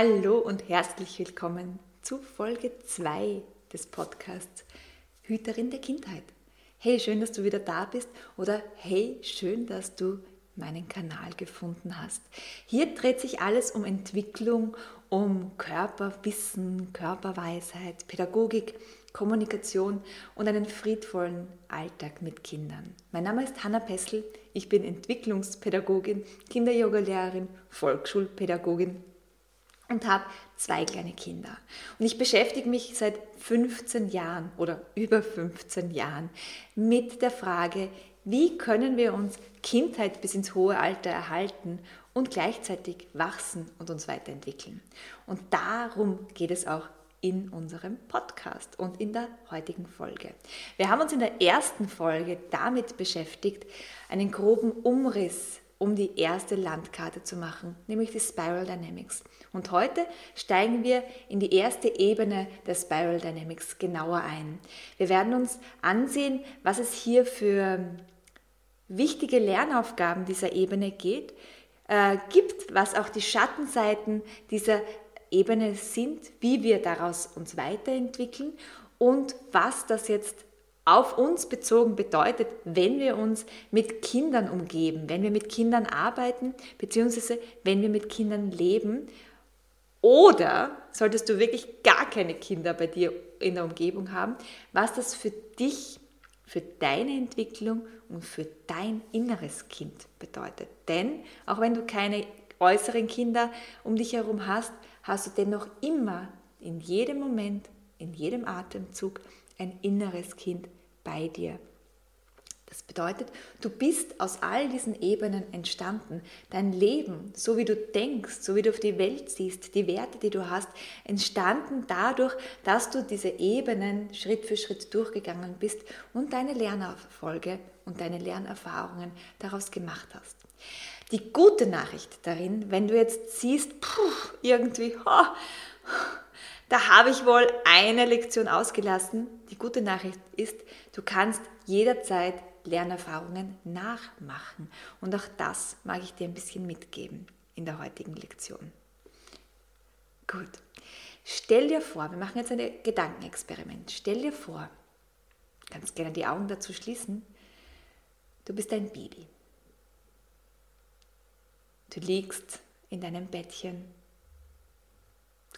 Hallo und herzlich willkommen zu Folge 2 des Podcasts Hüterin der Kindheit. Hey, schön, dass du wieder da bist oder hey, schön, dass du meinen Kanal gefunden hast. Hier dreht sich alles um Entwicklung, um Körperwissen, Körperweisheit, Pädagogik, Kommunikation und einen friedvollen Alltag mit Kindern. Mein Name ist Hanna Pessel, ich bin Entwicklungspädagogin, Kinderyoga-Lehrerin, Volksschulpädagogin und habe zwei kleine Kinder. Und ich beschäftige mich seit 15 Jahren oder über 15 Jahren mit der Frage, wie können wir uns Kindheit bis ins hohe Alter erhalten und gleichzeitig wachsen und uns weiterentwickeln. Und darum geht es auch in unserem Podcast und in der heutigen Folge. Wir haben uns in der ersten Folge damit beschäftigt, einen groben Umriss um die erste Landkarte zu machen, nämlich die Spiral Dynamics. Und heute steigen wir in die erste Ebene der Spiral Dynamics genauer ein. Wir werden uns ansehen, was es hier für wichtige Lernaufgaben dieser Ebene geht, äh, gibt, was auch die Schattenseiten dieser Ebene sind, wie wir daraus uns weiterentwickeln und was das jetzt auf uns bezogen bedeutet, wenn wir uns mit Kindern umgeben, wenn wir mit Kindern arbeiten, beziehungsweise wenn wir mit Kindern leben. Oder solltest du wirklich gar keine Kinder bei dir in der Umgebung haben, was das für dich, für deine Entwicklung und für dein inneres Kind bedeutet. Denn auch wenn du keine äußeren Kinder um dich herum hast, hast du dennoch immer in jedem Moment, in jedem Atemzug ein inneres Kind bei dir. Das bedeutet, du bist aus all diesen Ebenen entstanden. Dein Leben, so wie du denkst, so wie du auf die Welt siehst, die Werte, die du hast, entstanden dadurch, dass du diese Ebenen Schritt für Schritt durchgegangen bist und deine Lernerfolge und deine Lernerfahrungen daraus gemacht hast. Die gute Nachricht darin, wenn du jetzt siehst, puh, irgendwie, oh, da habe ich wohl eine Lektion ausgelassen. Die gute Nachricht ist, du kannst jederzeit Lernerfahrungen nachmachen. Und auch das mag ich dir ein bisschen mitgeben in der heutigen Lektion. Gut. Stell dir vor, wir machen jetzt ein Gedankenexperiment. Stell dir vor, kannst gerne die Augen dazu schließen, du bist ein Baby. Du liegst in deinem Bettchen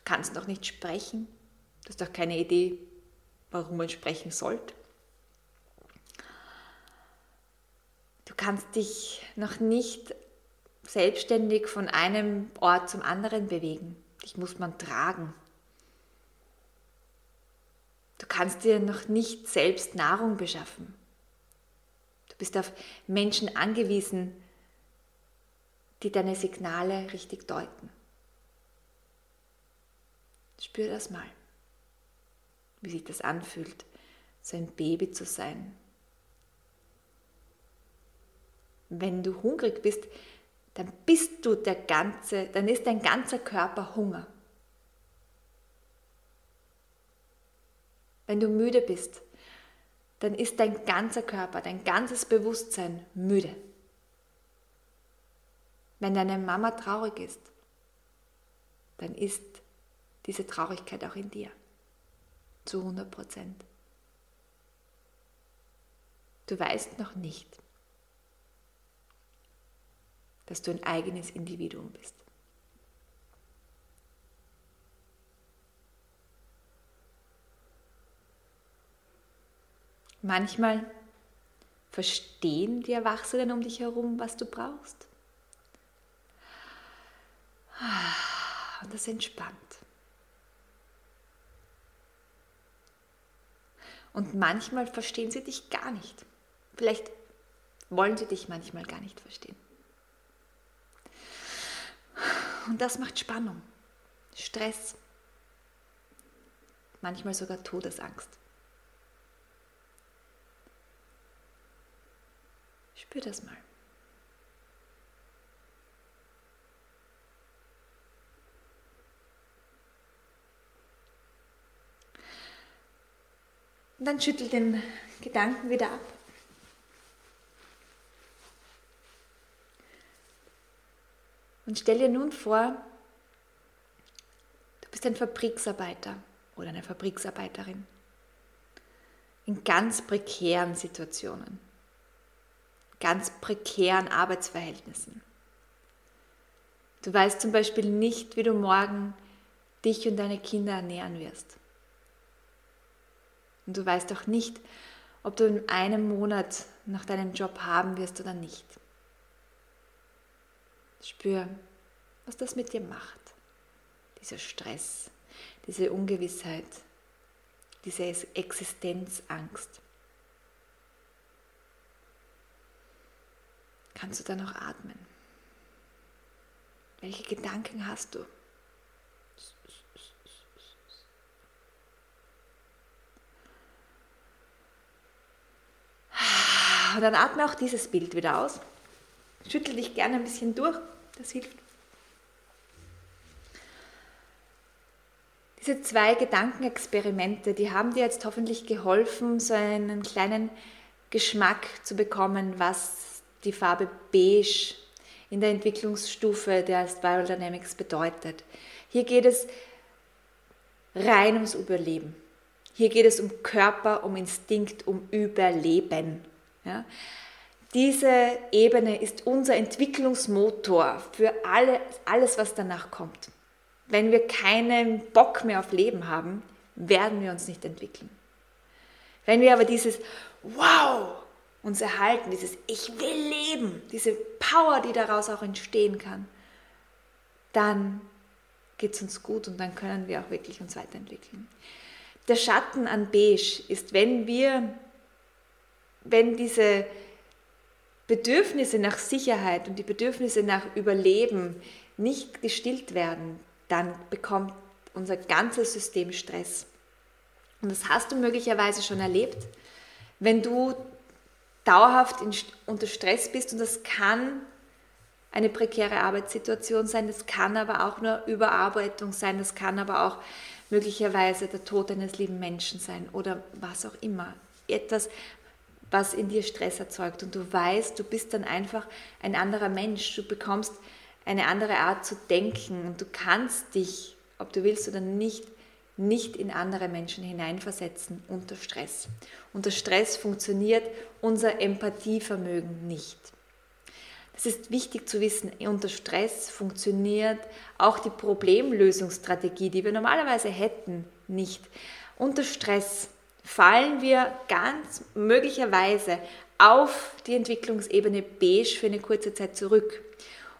Du kannst noch nicht sprechen. Du hast auch keine Idee, warum man sprechen sollte. Du kannst dich noch nicht selbstständig von einem Ort zum anderen bewegen. Dich muss man tragen. Du kannst dir noch nicht selbst Nahrung beschaffen. Du bist auf Menschen angewiesen, die deine Signale richtig deuten. Spür das mal, wie sich das anfühlt, so ein Baby zu sein. Wenn du hungrig bist, dann bist du der ganze, dann ist dein ganzer Körper Hunger. Wenn du müde bist, dann ist dein ganzer Körper, dein ganzes Bewusstsein müde. Wenn deine Mama traurig ist, dann ist diese Traurigkeit auch in dir. Zu 100 Prozent. Du weißt noch nicht, dass du ein eigenes Individuum bist. Manchmal verstehen die Erwachsenen um dich herum, was du brauchst. Und das entspannt. Und manchmal verstehen sie dich gar nicht. Vielleicht wollen sie dich manchmal gar nicht verstehen. Und das macht Spannung, Stress, manchmal sogar Todesangst. Spür das mal. Und dann schüttel den Gedanken wieder ab. Und stell dir nun vor, du bist ein Fabriksarbeiter oder eine Fabriksarbeiterin in ganz prekären Situationen, ganz prekären Arbeitsverhältnissen. Du weißt zum Beispiel nicht, wie du morgen dich und deine Kinder ernähren wirst. Und du weißt auch nicht, ob du in einem Monat noch deinen Job haben wirst oder nicht. Spür, was das mit dir macht. Dieser Stress, diese Ungewissheit, diese Existenzangst. Kannst du da noch atmen? Welche Gedanken hast du? Und dann atme auch dieses Bild wieder aus. Schüttel dich gerne ein bisschen durch, das hilft. Diese zwei Gedankenexperimente, die haben dir jetzt hoffentlich geholfen, so einen kleinen Geschmack zu bekommen, was die Farbe Beige in der Entwicklungsstufe der Spiral Dynamics bedeutet. Hier geht es rein ums Überleben. Hier geht es um Körper, um Instinkt, um Überleben. Ja? Diese Ebene ist unser Entwicklungsmotor für alle, alles, was danach kommt. Wenn wir keinen Bock mehr auf Leben haben, werden wir uns nicht entwickeln. Wenn wir aber dieses Wow uns erhalten, dieses Ich will leben, diese Power, die daraus auch entstehen kann, dann geht es uns gut und dann können wir auch wirklich uns weiterentwickeln. Der Schatten an Beige ist, wenn wir, wenn diese Bedürfnisse nach Sicherheit und die Bedürfnisse nach Überleben nicht gestillt werden, dann bekommt unser ganzes System Stress. Und das hast du möglicherweise schon erlebt, wenn du dauerhaft in, unter Stress bist und das kann eine prekäre Arbeitssituation sein, das kann aber auch nur Überarbeitung sein, das kann aber auch möglicherweise der Tod eines lieben Menschen sein oder was auch immer. Etwas, was in dir Stress erzeugt und du weißt, du bist dann einfach ein anderer Mensch, du bekommst eine andere Art zu denken und du kannst dich, ob du willst oder nicht, nicht in andere Menschen hineinversetzen unter Stress. Unter Stress funktioniert unser Empathievermögen nicht. Es ist wichtig zu wissen, unter Stress funktioniert auch die Problemlösungsstrategie, die wir normalerweise hätten, nicht. Unter Stress fallen wir ganz möglicherweise auf die Entwicklungsebene beige für eine kurze Zeit zurück.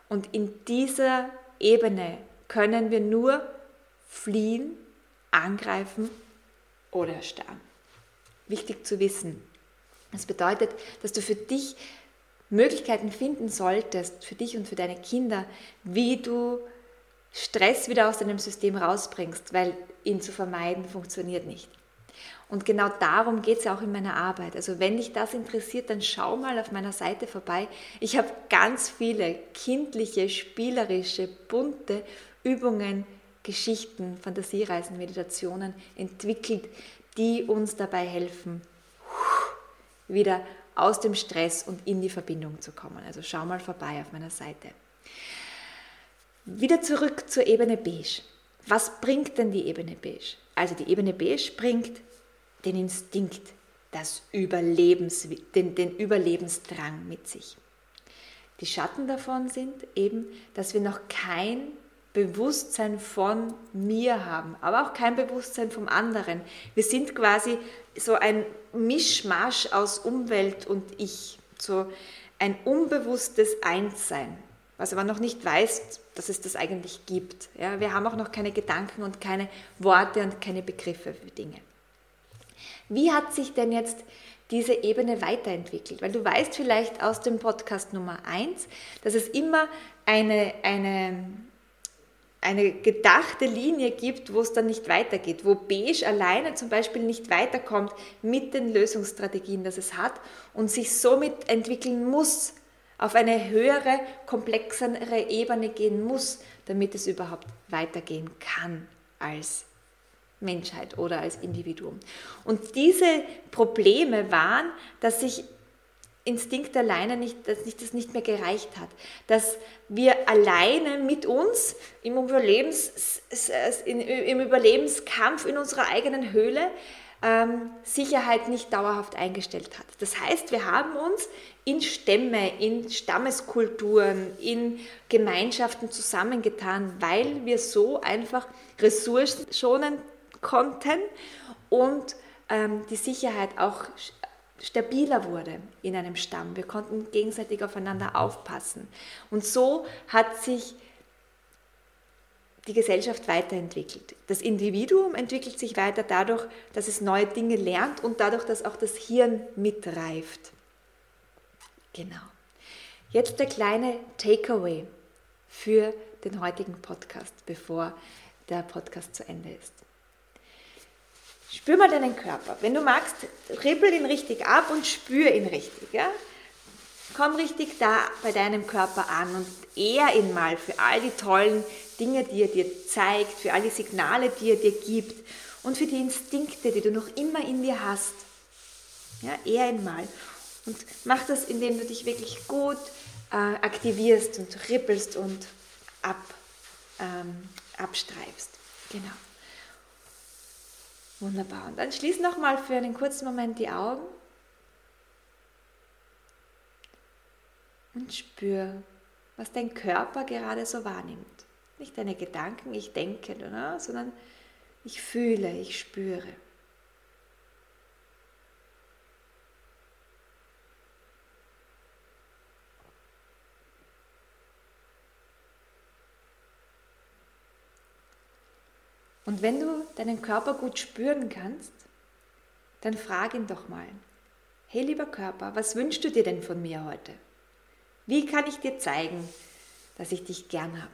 Und in dieser Ebene können wir nur fliehen, angreifen oder erstarren. Wichtig zu wissen. Das bedeutet, dass du für dich Möglichkeiten finden solltest, für dich und für deine Kinder, wie du Stress wieder aus deinem System rausbringst, weil ihn zu vermeiden funktioniert nicht. Und genau darum geht es ja auch in meiner Arbeit. Also wenn dich das interessiert, dann schau mal auf meiner Seite vorbei. Ich habe ganz viele kindliche, spielerische, bunte Übungen, Geschichten, Fantasiereisen, Meditationen entwickelt, die uns dabei helfen, wieder aus dem Stress und in die Verbindung zu kommen. Also schau mal vorbei auf meiner Seite. Wieder zurück zur Ebene Beige. Was bringt denn die Ebene Beige? Also die Ebene Beige bringt den Instinkt, das Überlebens, den, den Überlebensdrang mit sich. Die Schatten davon sind eben, dass wir noch kein Bewusstsein von mir haben, aber auch kein Bewusstsein vom anderen. Wir sind quasi so ein Mischmasch aus Umwelt und Ich, so ein unbewusstes Einssein, was aber noch nicht weiß, dass es das eigentlich gibt. Ja, wir haben auch noch keine Gedanken und keine Worte und keine Begriffe für Dinge. Wie hat sich denn jetzt diese Ebene weiterentwickelt? Weil du weißt vielleicht aus dem Podcast Nummer 1, dass es immer eine, eine, eine gedachte Linie gibt, wo es dann nicht weitergeht, wo Beige alleine zum Beispiel nicht weiterkommt mit den Lösungsstrategien, das es hat und sich somit entwickeln muss, auf eine höhere, komplexere Ebene gehen muss, damit es überhaupt weitergehen kann als Menschheit oder als Individuum. Und diese Probleme waren, dass sich Instinkt alleine nicht, dass sich das nicht mehr gereicht hat, dass wir alleine mit uns im, Überlebens, im Überlebenskampf in unserer eigenen Höhle ähm, Sicherheit nicht dauerhaft eingestellt hat. Das heißt, wir haben uns in Stämme, in Stammeskulturen, in Gemeinschaften zusammengetan, weil wir so einfach Ressourcen schonen konnten und ähm, die Sicherheit auch stabiler wurde in einem Stamm. Wir konnten gegenseitig aufeinander aufpassen. Und so hat sich die Gesellschaft weiterentwickelt. Das Individuum entwickelt sich weiter dadurch, dass es neue Dinge lernt und dadurch, dass auch das Hirn mitreift. Genau. Jetzt der kleine Takeaway für den heutigen Podcast, bevor der Podcast zu Ende ist. Spür mal deinen Körper. Wenn du magst, ribbel ihn richtig ab und spür ihn richtig. Ja? Komm richtig da bei deinem Körper an und ehr ihn mal für all die tollen Dinge, die er dir zeigt, für all die Signale, die er dir gibt und für die Instinkte, die du noch immer in dir hast. Ja, ehr ihn mal. Und mach das, indem du dich wirklich gut äh, aktivierst und rippelst und ab, ähm, abstreifst. Genau. Wunderbar. Und dann schließ nochmal für einen kurzen Moment die Augen und spür, was dein Körper gerade so wahrnimmt. Nicht deine Gedanken, ich denke, sondern ich fühle, ich spüre. Und wenn du deinen Körper gut spüren kannst, dann frag ihn doch mal, hey lieber Körper, was wünschst du dir denn von mir heute? Wie kann ich dir zeigen, dass ich dich gern habe?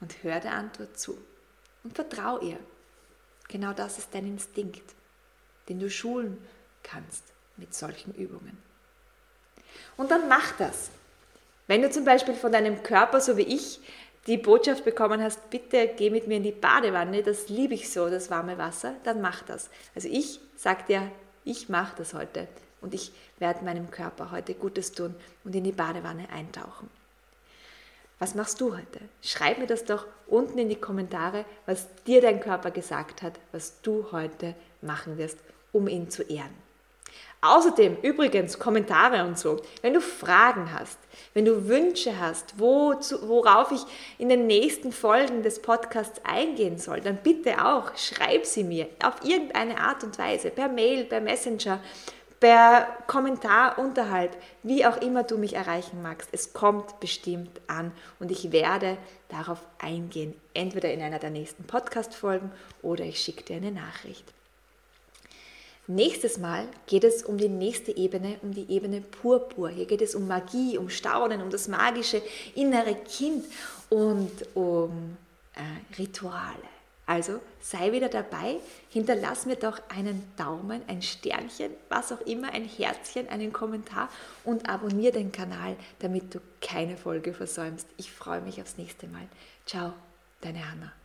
Und hör der Antwort zu und vertrau ihr. Genau das ist dein Instinkt, den du schulen kannst mit solchen Übungen. Und dann mach das. Wenn du zum Beispiel von deinem Körper, so wie ich, die Botschaft bekommen hast, bitte geh mit mir in die Badewanne, das liebe ich so, das warme Wasser, dann mach das. Also ich sage dir, ich mache das heute und ich werde meinem Körper heute Gutes tun und in die Badewanne eintauchen. Was machst du heute? Schreib mir das doch unten in die Kommentare, was dir dein Körper gesagt hat, was du heute machen wirst, um ihn zu ehren. Außerdem, übrigens, Kommentare und so. Wenn du Fragen hast, wenn du Wünsche hast, wo, worauf ich in den nächsten Folgen des Podcasts eingehen soll, dann bitte auch, schreib sie mir auf irgendeine Art und Weise, per Mail, per Messenger, per Kommentar unterhalb, wie auch immer du mich erreichen magst. Es kommt bestimmt an und ich werde darauf eingehen, entweder in einer der nächsten Podcast-Folgen oder ich schicke dir eine Nachricht. Nächstes Mal geht es um die nächste Ebene, um die Ebene Purpur. Hier geht es um Magie, um Staunen, um das magische innere Kind und um äh, Rituale. Also sei wieder dabei, hinterlass mir doch einen Daumen, ein Sternchen, was auch immer, ein Herzchen, einen Kommentar und abonniere den Kanal, damit du keine Folge versäumst. Ich freue mich aufs nächste Mal. Ciao, deine Hanna.